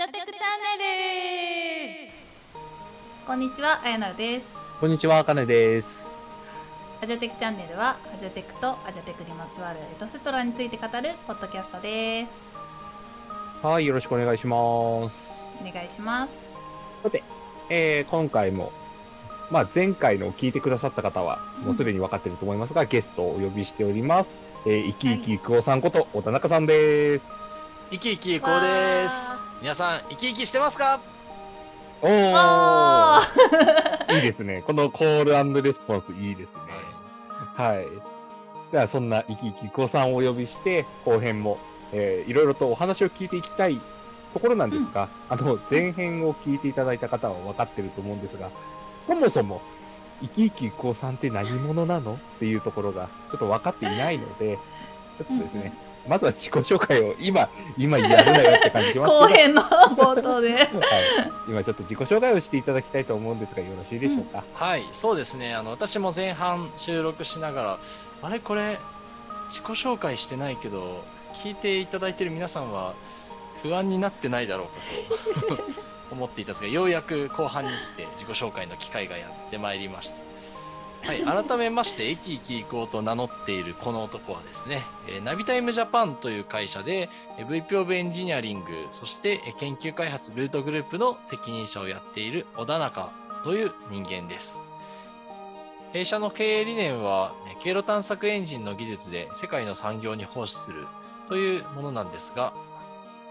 ジャテクチャンネルこんにちは、あやなるです。こんにちは、かねです。アジャテクチャンネルは、アジャテクとアジャテクにまつわるエトセトラについて語るポッドキャストです。はい、よろしくお願いします。お願いします。さて、えー今回も、まあ、前回の聞いてくださった方は、もうすでに分かっていると思いますが、ゲストをお呼びしております。えー、いきいきくおさんこと、小田中さんです。生き生きこうです皆さん生き生きしてますか？おあー、いいですね。このコールレスポンスいいですね。はい。じゃあ、そんないきいきくおさんをお呼びして、後編も、えーいろいろとお話を聞いていきたいところなんですが、あの、前編を聞いていただいた方は分かってると思うんですが、そもそも、生き生きくおさんって何者なの？っていうところが、ちょっと分かっていないので、ちょっとですね、まずは自己紹介を今、今やるなよって感じしますけど、後編の冒頭で。はい、今ちょっと自己紹介をしていただきたいと思うんですが、よろしいでしょうか？はいそうですね。あの私も前半収録しながらあれ？これ自己紹介してないけど聞いていただいてる皆さんは不安になってないだろうかと思っていたんですがようやく後半に来て自己紹介の機会がやってまいりましたはい、改めまして、駅行き行こうと名乗っているこの男はですね、ナビタイムジャパンという会社で、VP of エンジニアリング、そして研究開発ルートグループの責任者をやっている小田中という人間です。弊社の経営理念は、経路探索エンジンの技術で世界の産業に奉仕するというものなんですが、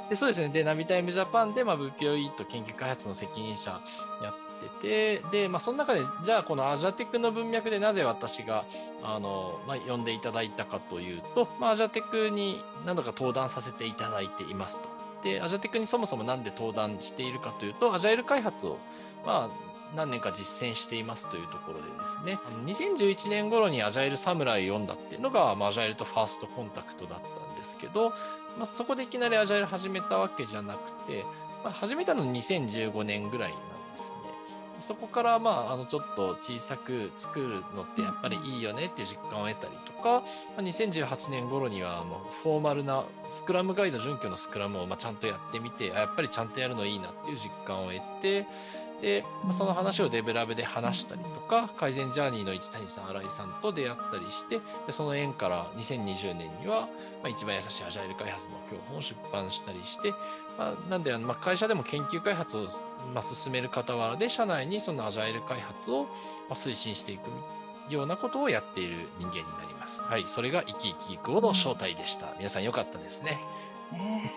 でそうですね、で、ナビタイムジャパンで、ま、VPOE と研究開発の責任者やってて、で、まあ、その中で、じゃあ、このアジャテクの文脈でなぜ私が、あの、まあ、呼んでいただいたかというと、まあ、アジャテクに何度か登壇させていただいていますと。で、アジャテクにそもそもなんで登壇しているかというと、アジャイル開発を、まあ、何年か実践していますというところでですね、2011年頃にアジャイルサムライを読んだっていうのが、まあ、アジャイルとファーストコンタクトだったんですけど、まあ、そこでいきなりアジャイル始めたわけじゃなくて、まあ、始めたの2015年ぐらいなん。そこから、まあ、あのちょっと小さく作るのってやっぱりいいよねっていう実感を得たりとか、ま、2018年頃にはあのフォーマルなスクラムガイド準拠のスクラムをまちゃんとやってみて、あやっぱりちゃんとやるのいいなっていう実感を得て、で、まあ、その話をデブラブで話したりとか、改善ジャーニーの市谷さん、新井さんと出会ったりして、でその縁から2020年には、まあ、一番優しいアジャイル開発の教本を出版したりして、まあ、なんで、あのまあ、会社でも研究開発を、まあ、進める傍らで、社内にそのアジャイル開発を、まあ、推進していくようなことをやっている人間になります。はい、それが生き生き育の正体でした。皆さんよかったですね。ね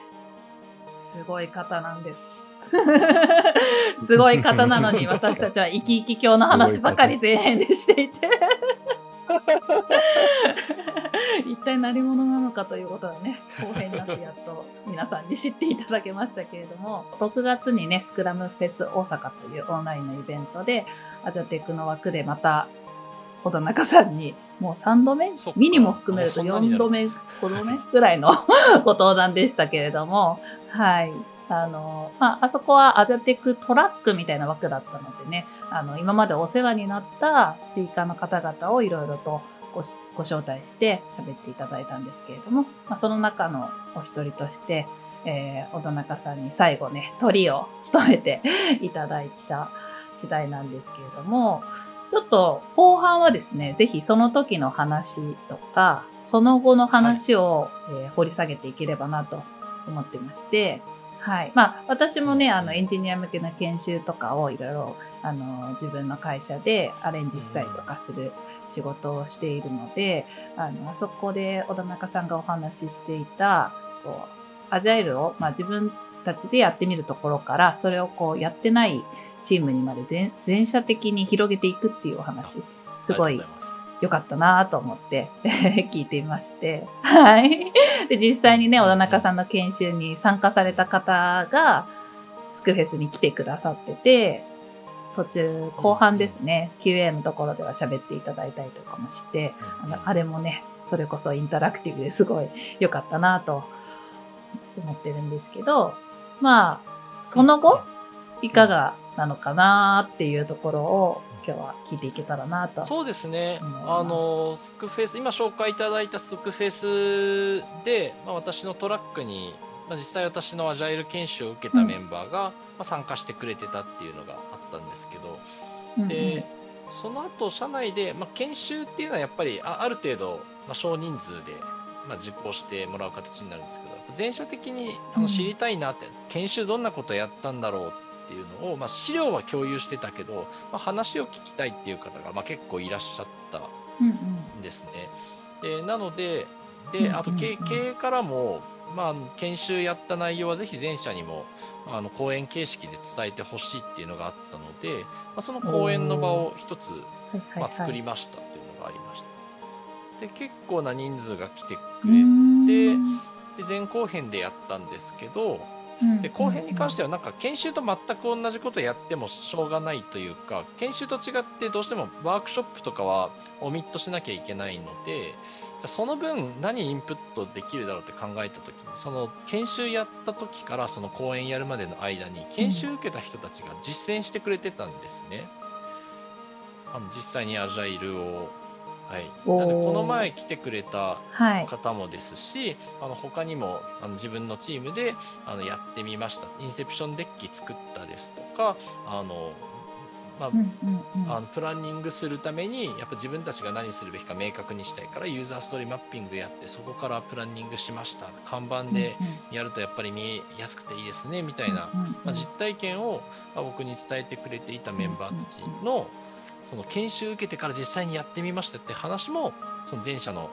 すごい方なんです。すごい方なのに私たちは生き生き教の話ばかり前編でしていて。一体何者なのかということはね、後編になってやっと皆さんに知っていただけましたけれども、6月にね、スクラムフェス大阪というオンラインのイベントで、アジャテクの枠でまた、小田中さんに、もう3度目？ミニも含めると4もうそんなになる。度目、5度目ぐらいの ご登壇でしたけれども、はい。あの、まあ、あそこはアジャテックトラックみたいな枠だったのでね、あの、今までお世話になったスピーカーの方々をいろいろとごご招待して喋っていただいたんですけれども、まあ、その中のお一人として、えー、小田中さんに最後ね、鳥を務めていただいた次第なんですけれども、ちょっと後半はですね、ぜひその時の話とか、その後の話を、えー掘り下げていければなと思ってまして、はい。まあ、私もね、あの、エンジニア向けの研修とかをいろいろ、あの、自分の会社でアレンジしたりとかする仕事をしているので、あの、あそこで小田中さんがお話ししていた、こう、アジャイルを、まあ、自分たちでやってみるところから、それをこう、やってないチームにまで全全社的に広げていくっていうお話、すごい良かったなと思って 聞いていまして。はい。で、実際にね、小田中さんの研修に参加された方が、スクフェスに来てくださってて、途中、後半ですね、QA のところでは喋っていただいたりとかもして、あのあれもね、それこそインタラクティブですごい良かったなと思ってるんですけど、まあ、その後、いかがなのかなっていうところを今日は聞いていけたらなと。そうですね。あのスクフェス今紹介いただいたスクフェスで、まあ、私のトラックにまあ、実際私のアジャイル研修を受けたメンバーが、まあ、参加してくれてたっていうのがあったんですけど、うんうん。で、その後社内で、まあ、研修っていうのはやっぱりあある程度、まあ、少人数で、まあ、実行してもらう形になるんですけど全社的にあうん。の知りたいなって、研修どんなことやったんだろうっていうのを、まあ、資料は共有してたけど、まあ、話を聞きたいっていう方が、まあ、結構いらっしゃったうんですね。でなのでうんうんうんであと経経営からも、まあ、研修やった内容はぜひ全社にもあの講演形式で伝えてほしいっていうのがあったので、まあ、その講演の場を一つ、ま作りましたっていうのがありました。で結構な人数が来てくうれんてで前後編でやったんですけどで後編に関してはなんか研修と全く同じことやってもしょうがないというか研修と違ってどうしてもワークショップとかはオミットしなきゃいけないのでじゃその分何インプットできるだろうって考えた時にその研修やった時からその講演やるまでの間に研修受けた人たちが実践してくれてたんですね。あの実際にアジャイルをはい、おー。なのでこの前来てくれたはい。方もですし、あの他にもあの自分のチームであのやってみました。インセプションデッキ作ったですとかあの、まあうんうんうん。あのプランニングするためにやっぱ自分たちが何するべきか明確にしたいからユーザーストーリーマッピングやってそこからプランニングしました。看板でやるとやっぱり見えやすくていいですねみたいな、まあ、実体験をまあ僕に伝えてくれていたメンバーたちのその研修受けてから実際にやってみましたって話もその前者の、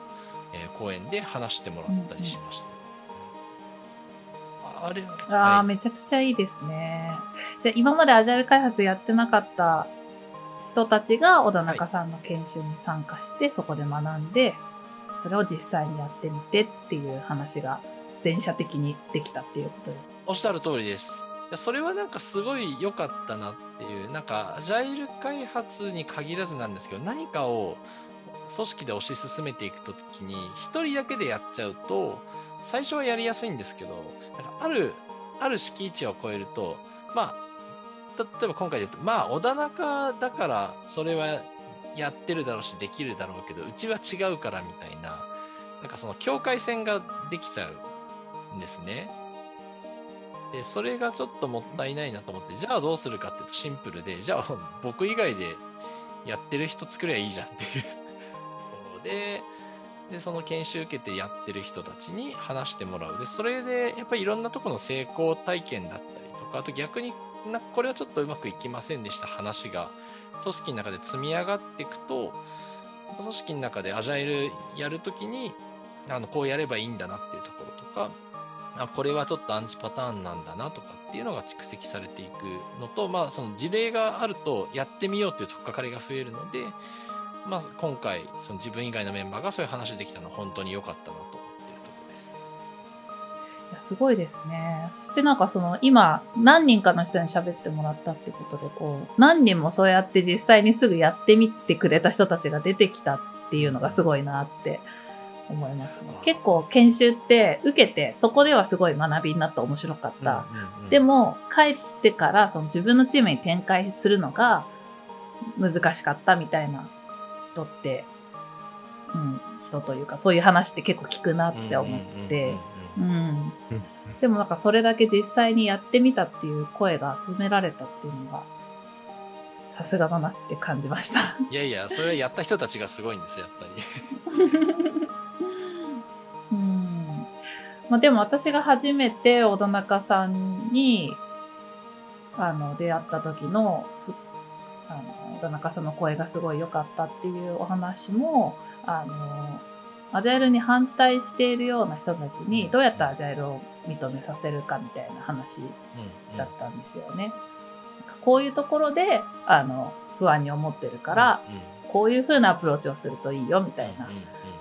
えー講演で話してもらったりしました。ああれああ、はいめちゃくちゃいいですね。じゃあ今までアジャイル開発やってなかった人たちが小田中さんの研修に参加して、そこで学んで、それを実際にやってみてっていう話が全社的にできたっていうことです。おっしゃる通りです。いやそれはなんかすごい良かったなっていう、なんかアジャイル開発に限らずなんですけど、何かを組織で推し進めていくときに、一人だけでやっちゃうと、最初はやりやすいんですけど、なんかある、ある敷地を超えると、まあ、例えば今回で言うと、まあ、小田中だから、それはやってるだろうし、できるだろうけど、うちは違うからみたいな、なんかその境界線ができちゃうんですね。で、それがちょっともったいないなと思って、じゃあどうするかっていうとシンプルで、じゃあ 僕以外でやってる人作りゃいいじゃんっていうところで、で、その研修受けてやってる人たちに話してもらう。で、それでやっぱりいろんなところの成功体験だったりとか、あと逆にな、これはちょっとうまくいきませんでした話が、組織の中で積み上がっていくと、組織の中でアジャイルやるときに、あの、こうやればいいんだなっていうところとか、あこれはちょっとアンチパターンなんだなとかっていうのが蓄積されていくのと、まあ、その事例があるとやってみようっていう取っかかりが増えるので、まあ、今回その自分以外のメンバーがそういう話できたのは本当に良かったなと思ってるところです。いやすごいですね。そしてなんかその今何人かの人に喋ってもらったってことでこう何人もそうやって実際にすぐやってみてくれた人たちが出てきたっていうのがすごいなって思いますね。結構研修って受けてそこではすごい学びになった面白かった。うんうんうんでも帰ってからその自分のチームに展開するのが難しかったみたいな人って、うん、人というかそういう話って結構聞くなって思って、うん。でもなんかそれだけ実際にやってみたっていう声が集められたっていうのが、さすがだなって感じました。いやいや、それはやった人たちがすごいんですよ、やっぱり。まあでも私が初めて小田中さんに、あの、出会った時の、すあの、小田中さんの声がすごい良かったっていうお話も、あの、アジャイルに反対しているような人たちにどうやってアジャイルを認めさせるかみたいな話うんだったんですよね。こういうところで、あの、不安に思ってるから、うん。うん。こういう風なアプローチをするといいよみたい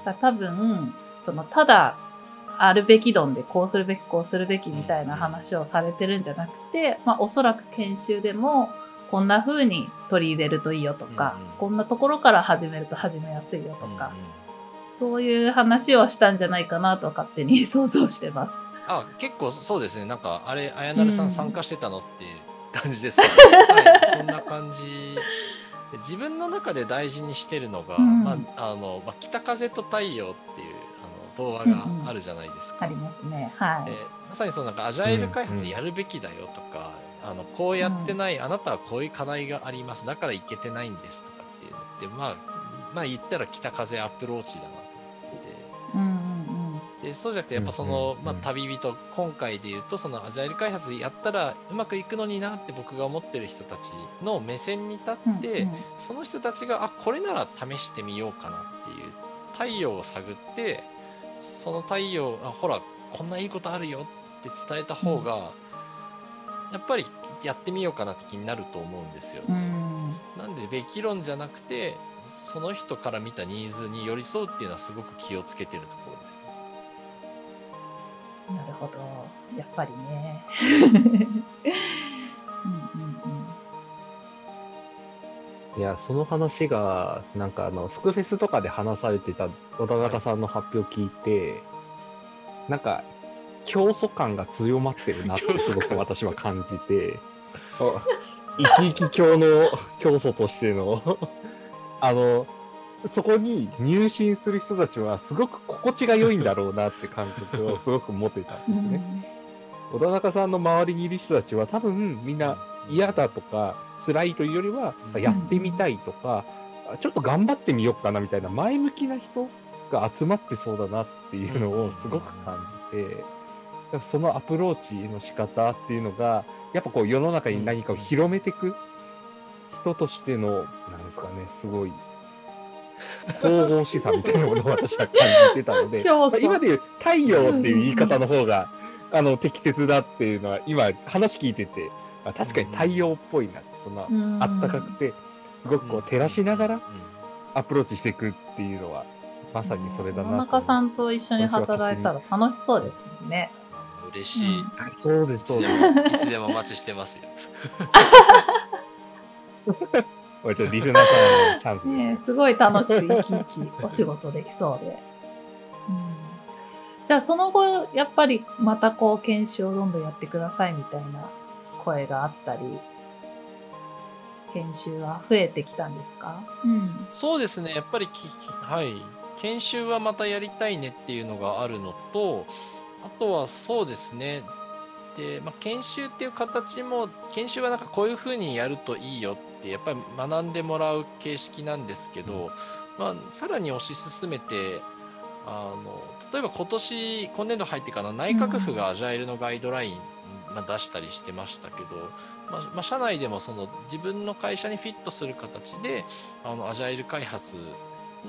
な。多分、その、ただ、あるべき論でこうするべき、こうするべきみたいな話をされてるんじゃなくて、まあおそらく研修でも、こんな風に取り入れるといいよとか、こんなところから始めると始めやすいよとか、そういう話をしたんじゃないかなと勝手に 想像してます。あ結構そうですね。なんかあれあやなるさうん。ん参加してたのっていう感じですけど、はい、そんな感じ。で自分の中で大事にしてるのが、うん。まああのまあ、北風と太陽っていうあの動画があるじゃないですか。ありますね。はい。でさにそのなんかアジャイル開発やるべきだよとか、あのこうやってない、あなたはこういう課題がありますだからいけてないんですとかっていうのってまあまあ言ったら北風アプローチだなと思って。うんうんでそうじゃなくてやっぱその、うんうんまあ、旅人今回で言うとそのアジャイル開発やったらうまくいくのになって僕が思ってる人たちの目線に立うん。って、うんその人たちがあこれなら試してみようかなっていう太陽を探ってその太陽あほらこんないいことあるよって伝えた方が、やっぱりやってみようかなって気になると思うんですよ。うん。なんでべき論じゃなくてその人から見たニーズに寄り添うっていうのはすごく気をつけてるところです。なるほど。やっぱりね。いや、その話が、なんかあの、スクフェスとかで話されてた小田中さんの発表を聞いて、なんか、競争感が強まってるなってすごく私は感じて、あ生き生き教の教祖としての、あの、そこに入信する人たちはすごく心地が良いんだろうなって感覚をすごく持ってたん。ですね。小田中さんの周りにいる人たちは多分みんな嫌だとか辛いというよりはうん。やってみたいとか、ちょっと頑張ってみようかなみたいな前向きな人が集まってそうだなっていうのをすごく感じて、だからそのアプローチの仕方っていうのがやっぱこう世の中に何かを広めていく人としてのなんですかねすごい 神々しさみたいなものを私は感じてたので 競争今でいう太陽っていう言い方の方があの適切だっていうのは今話聞いててあ確かに。太陽っぽいなそんなうん。あったかくてすごくこう照らしながらうん。アプローチしていくっていうのはまさにそれだな野中さんと一緒に働いたら楽しそうですもんね。嬉しい、そうですそうです。いつでもお待ちしてますよ。これちょっとリスナーさんのチャンスです、ね。すごい楽しく生き生きお仕事できそうで。うん、じゃあその後、やっぱりまたこう研修をどんどんやってくださいみたいな声があったり、研修は増えてきたんですか？うん。そうですね、やっぱりき、はい、研修はまたやりたいねっていうのがあるのと、あとはそうですね、で、まあ、研修っていう形も、研修はなんかこういうふうにやるといいよって、やっぱり学んでもらう形式なんですけど、まあ、さらに推し進めて、あの例えば今年、今年度入ってから内閣府がアジャイルのガイドライン、まあ、出したりしてましたけど、まあまあ、社内でもその自分の会社にフィットする形であのアジャイル開発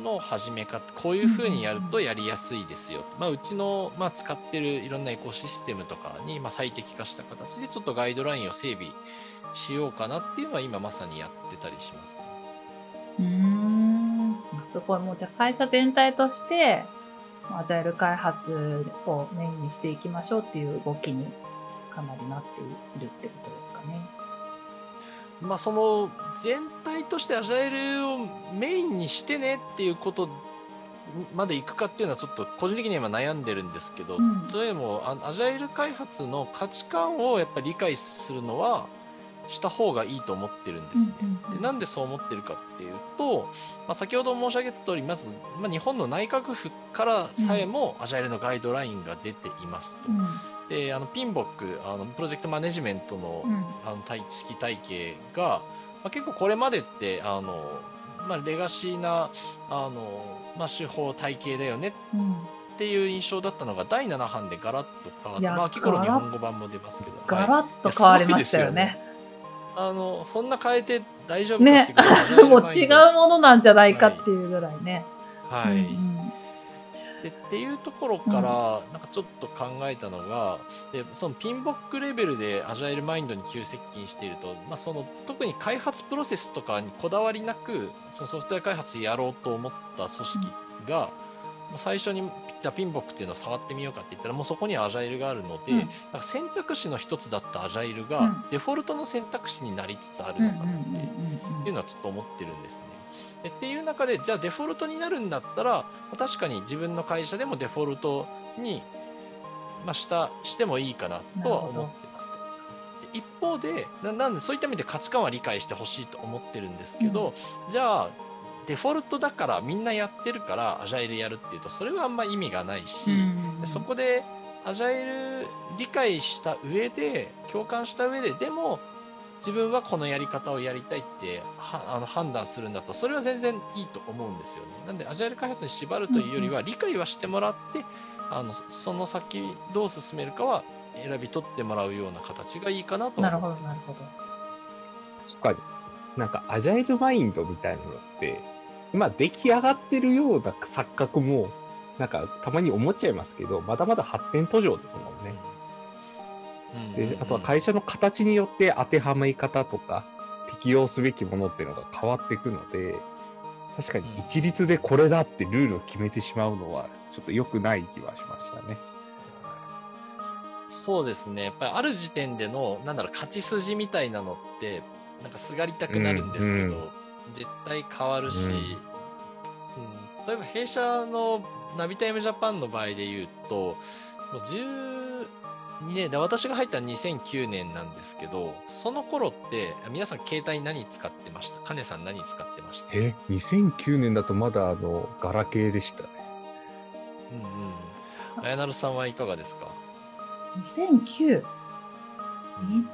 の始め方こういうふうにやるとやりやすいですよ、まあ、うちの、まあ、使ってるいろんなエコシステムとかに、まあ、最適化した形でちょっとガイドラインを整備しようかなっていうのは今まさにやってたりします、ね。うーん。すごい。もうじゃあ会社全体として、アジャイル開発をメインにしていきましょうっていう動きにかなりなっているってことですかね。まあ、その全体としてアジャイルをメインにしてねっていうことまでいくかっていうのはちょっと個人的には今悩んでるんですけど、うんというのもあアジャイル開発の価値観をやっぱり理解するのはした方がいいと思ってるんですね。でなんでそう思ってるかっていうと、まあ、先ほど申し上げた通りまず、まあ、日本の内閣府からさえもアジャイルのガイドラインが出ていますと。うん。であのピンボックあのプロジェクトマネジメントのうん。あの体式体系が、まあ、結構これまでってあの、まあ、レガシーなあの、まあ、手法体系だよねうん。っていう印象だったのが第7版でガラッと変わってまあ秋頃日本語版も出ますけど、ガはいラッと変わりましたよね。あのそんな変えて大丈夫かっていうぐらいもう違うものなんじゃないかっていうぐらいね。はい、うんでっていうところから、なんかちょっと考えたのがでそのピンボックレベルでアジャイルマインドに急接近していると、まあ、その特に開発プロセスとかにこだわりなくそのソフトウェア開発やろうと思った組織が、まあ最初にじゃあピンボックっていうのを触ってみようかって言ったらもうそこにはアジャイルがあるので、うんなんか選択肢の一つだったアジャイルがうんデフォルトの選択肢になりつつあるうんうんのかな。っていうのはちょっと思ってるんですね。でっていう中でじゃあデフォルトになるんだったらまあ確かに自分の会社でもデフォルトに、まあ、したしてもいいかなとは思ってますと。で一方でななんでそういった意味で価値観は理解してほしいと思ってるんですけど、じゃあデフォルトだからみんなやってるからアジャイルやるっていうとそれはあんま意味がないし、うん。でそこでアジャイル理解した上で共感した上ででも自分はこのやり方をやりたいってはあの判断するんだとそれは全然いいと思うんですよね。なんでアジャイル開発に縛るというよりは理解はしてもらってあのその先どう進めるかは選び取ってもらうような形がいいかなとなるほど、なるほど。確かに。なんか、アジャイルマインドみたいなのって、今出来上がってるような錯覚も、なんか、たまに思っちゃいますけど、まだまだ発展途上ですもんね。で、あとは会社の形によって当てはめ方とか、適用すべきものっていうのが変わっていくので、確かに一律でこれだってルールを決めてしまうのは、ちょっと良くない気はしましたね。そうですね。やっぱりある時点での、なんだろう、勝ち筋みたいなのって、なんかすがりたくなるんですけど、うんうん絶対変わるし、うん。うん。例えば弊社のナビタイムジャパンの場合で言うと、もう12年で、私が入ったのは2009年なんですけど、その頃って、皆さん携帯何使ってました？カネさん何使ってました？え、2009年だとまだあの、ガラケーでしたね。うんうん。あやなるさんはいかがですか？2009。に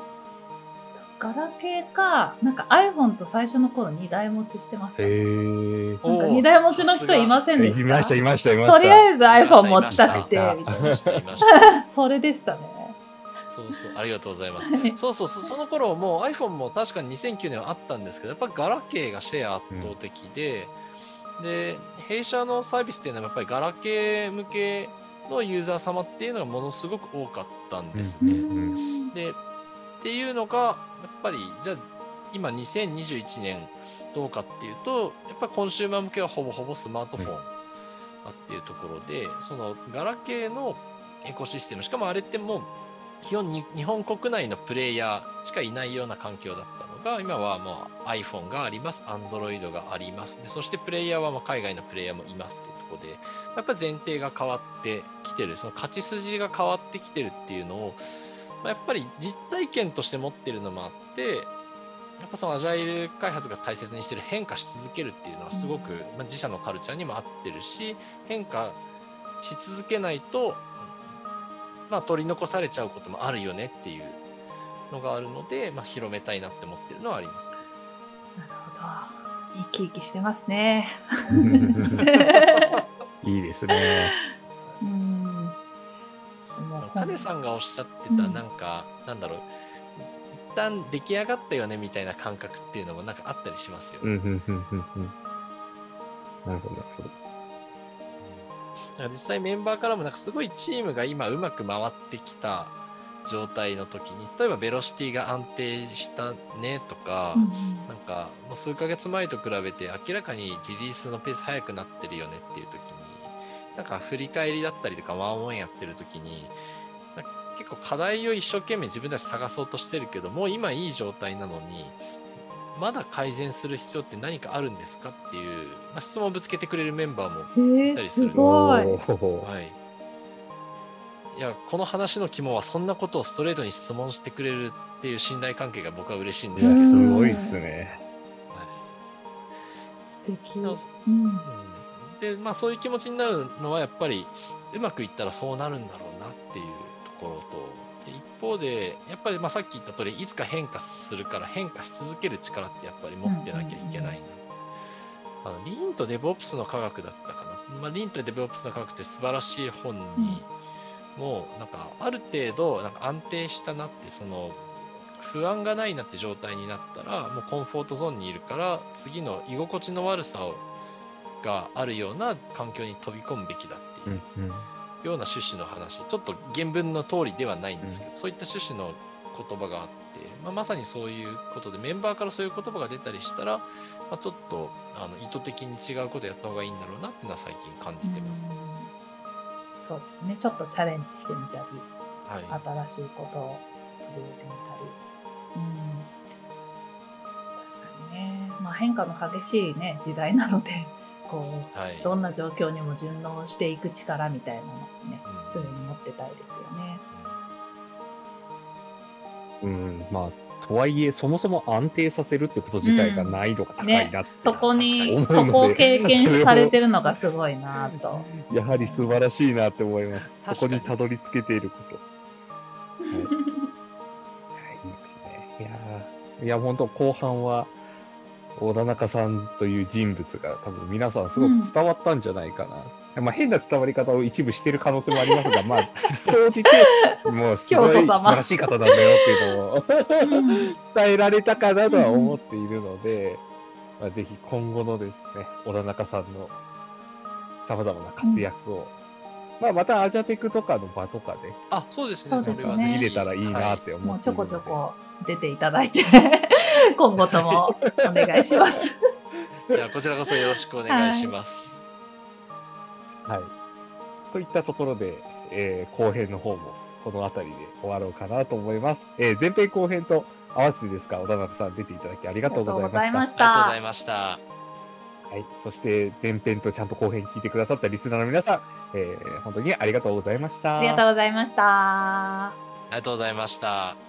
ガラケーか、なんか iPhone と最初の頃2台持ちしてました。へなんー。か2台持ちの人いませんでしたいました、いました、いました。とりあえず iPhone 持ちたくて、いましたみたいいました、いました。な。それでしたね。そうそう、ありがとうございます。はいそうそうそ、その頃もう iPhone も確かに2009年はあったんですけど、やっぱガラケーがシェア圧倒的で、で、弊社のサービスっていうのはやっぱりガラケー向けのユーザー様っていうのがものすごく多かったんですうね。んで、っていうのが、やっぱり、じゃあ、今2021年どうかっていうと、やっぱりコンシューマー向けはほぼほぼスマートフォンっていうところで、そのガラケーのエコシステム、しかもあれってもう、基本に日本国内のプレイヤーしかいないような環境だったのが、今はもう iPhone があります、Android があります。でそしてプレイヤーはまあ海外のプレイヤーもいますっていうところで、やっぱ前提が変わってきてる、その勝ち筋が変わってきてるっていうのを、まあやっぱり実体験として持ってるのもあって、やっぱそのアジャイル開発が大切にしてる変化し続けるっていうのはすごく、まあ、自社のカルチャーにも合ってるし変化し続けないと、まあ、取り残されちゃうこともあるよねっていうのがあるので、まあ、広めたいなって思ってるのはあります。なるほど。生き生きしてますね。いいですね。うん。カネさんがおっしゃってたうんなんか、なんだろう一旦出来上がったよねみたいな感覚っていうのもなんかあったりしますよね。うん、うん、うん、うん。うんなるほど、なるほど。なんか実際メンバーからもなんかすごいチームが今うまく回ってきた状態の時に例えばベロシティが安定したねとか、うんなんかもう数ヶ月前と比べて明らかにリリースのペース速くなってるよねっていう時になんか振り返りだったりとかワンオンやってる時に結構課題を一生懸命自分たち探そうとしてるけどもう今いい状態なのにまだ改善する必要って何かあるんですかっていう、まあ、質問をぶつけてくれるメンバーもうん。へえ、すごい。おーはい。いや、この話の肝はそんなことをストレートに質問してくれるっていう信頼関係が僕は嬉しいんですけど、すごいですね。素敵。はいうん。うんで、まあそういう気持ちになるのはやっぱりうまくいったらそうなるんだろうなっていうところと、方で、やっぱりまあさっき言った通り、いつか変化するから変化し続ける力ってやっぱり持ってなきゃいけないな。あのリーンとデブオプスの科学だったかな。まあ、リーンとデブオプスの科学って素晴らしい本に、もうなんかある程度なんか安定したなってその不安がないなって状態になったらもうコンフォートゾーンにいるから次の居心地の悪さをがあるような環境に飛び込むべきだっていううん、うん。ような趣旨の話ちょっと原文の通りではないんですけど、そういった趣旨の言葉があって、まあ、まさにそういうことでメンバーからそういう言葉が出たりしたら、まあ、ちょっとあの意図的に違うことやった方がいいんだろうなっていうのは最近感じてます。うんそうですね。ちょっとチャレンジしてみたり、はい新しいことを取り入れてみたり。うん。確かにね。まあ変化の激しいね、時代なので、こはい、う、どんな状況にも順応していく力みたいなの常に持ってたいですよね。うん、まあ、とはいえ、そもそも安定させるってこと自体が難易度が高いなって、ね、そこに、そこを経験されてるのがすごいなと。やはり素晴らしいなって思います。そこにたどり着けていること。はい、いやいいですね。いやーいや、本当後半は、小田中さんという人物が多分皆さんすごく伝わったんじゃないかな。まあ変な伝わり方を一部してる可能性もありますが、まあ、総じて、もうすごい素晴らしい方なんだよっていうのをうん。伝えられたかなとは思っているので、まあ、ぜひ今後のですね、小田中さんの様々な活躍を、まあまたアジャテクとかの場とかであ、そうですね。それは見れたらいいなって思もうちょこちょこ出ていただいて、今後ともお願いします。ではこちらこそよろしくお願いします。はい。といったところで、えー後編の方もこの辺りで終わろうかなと思います。えー前編後編と合わせてですが、小田中さん出ていただきありがとうございました。ありがとうござい。ました。はい。そして前編とちゃんと後編聞いてくださったリスナーの皆さん、えー本当にありがとうございました。ありがとうございました。ありがとうございました。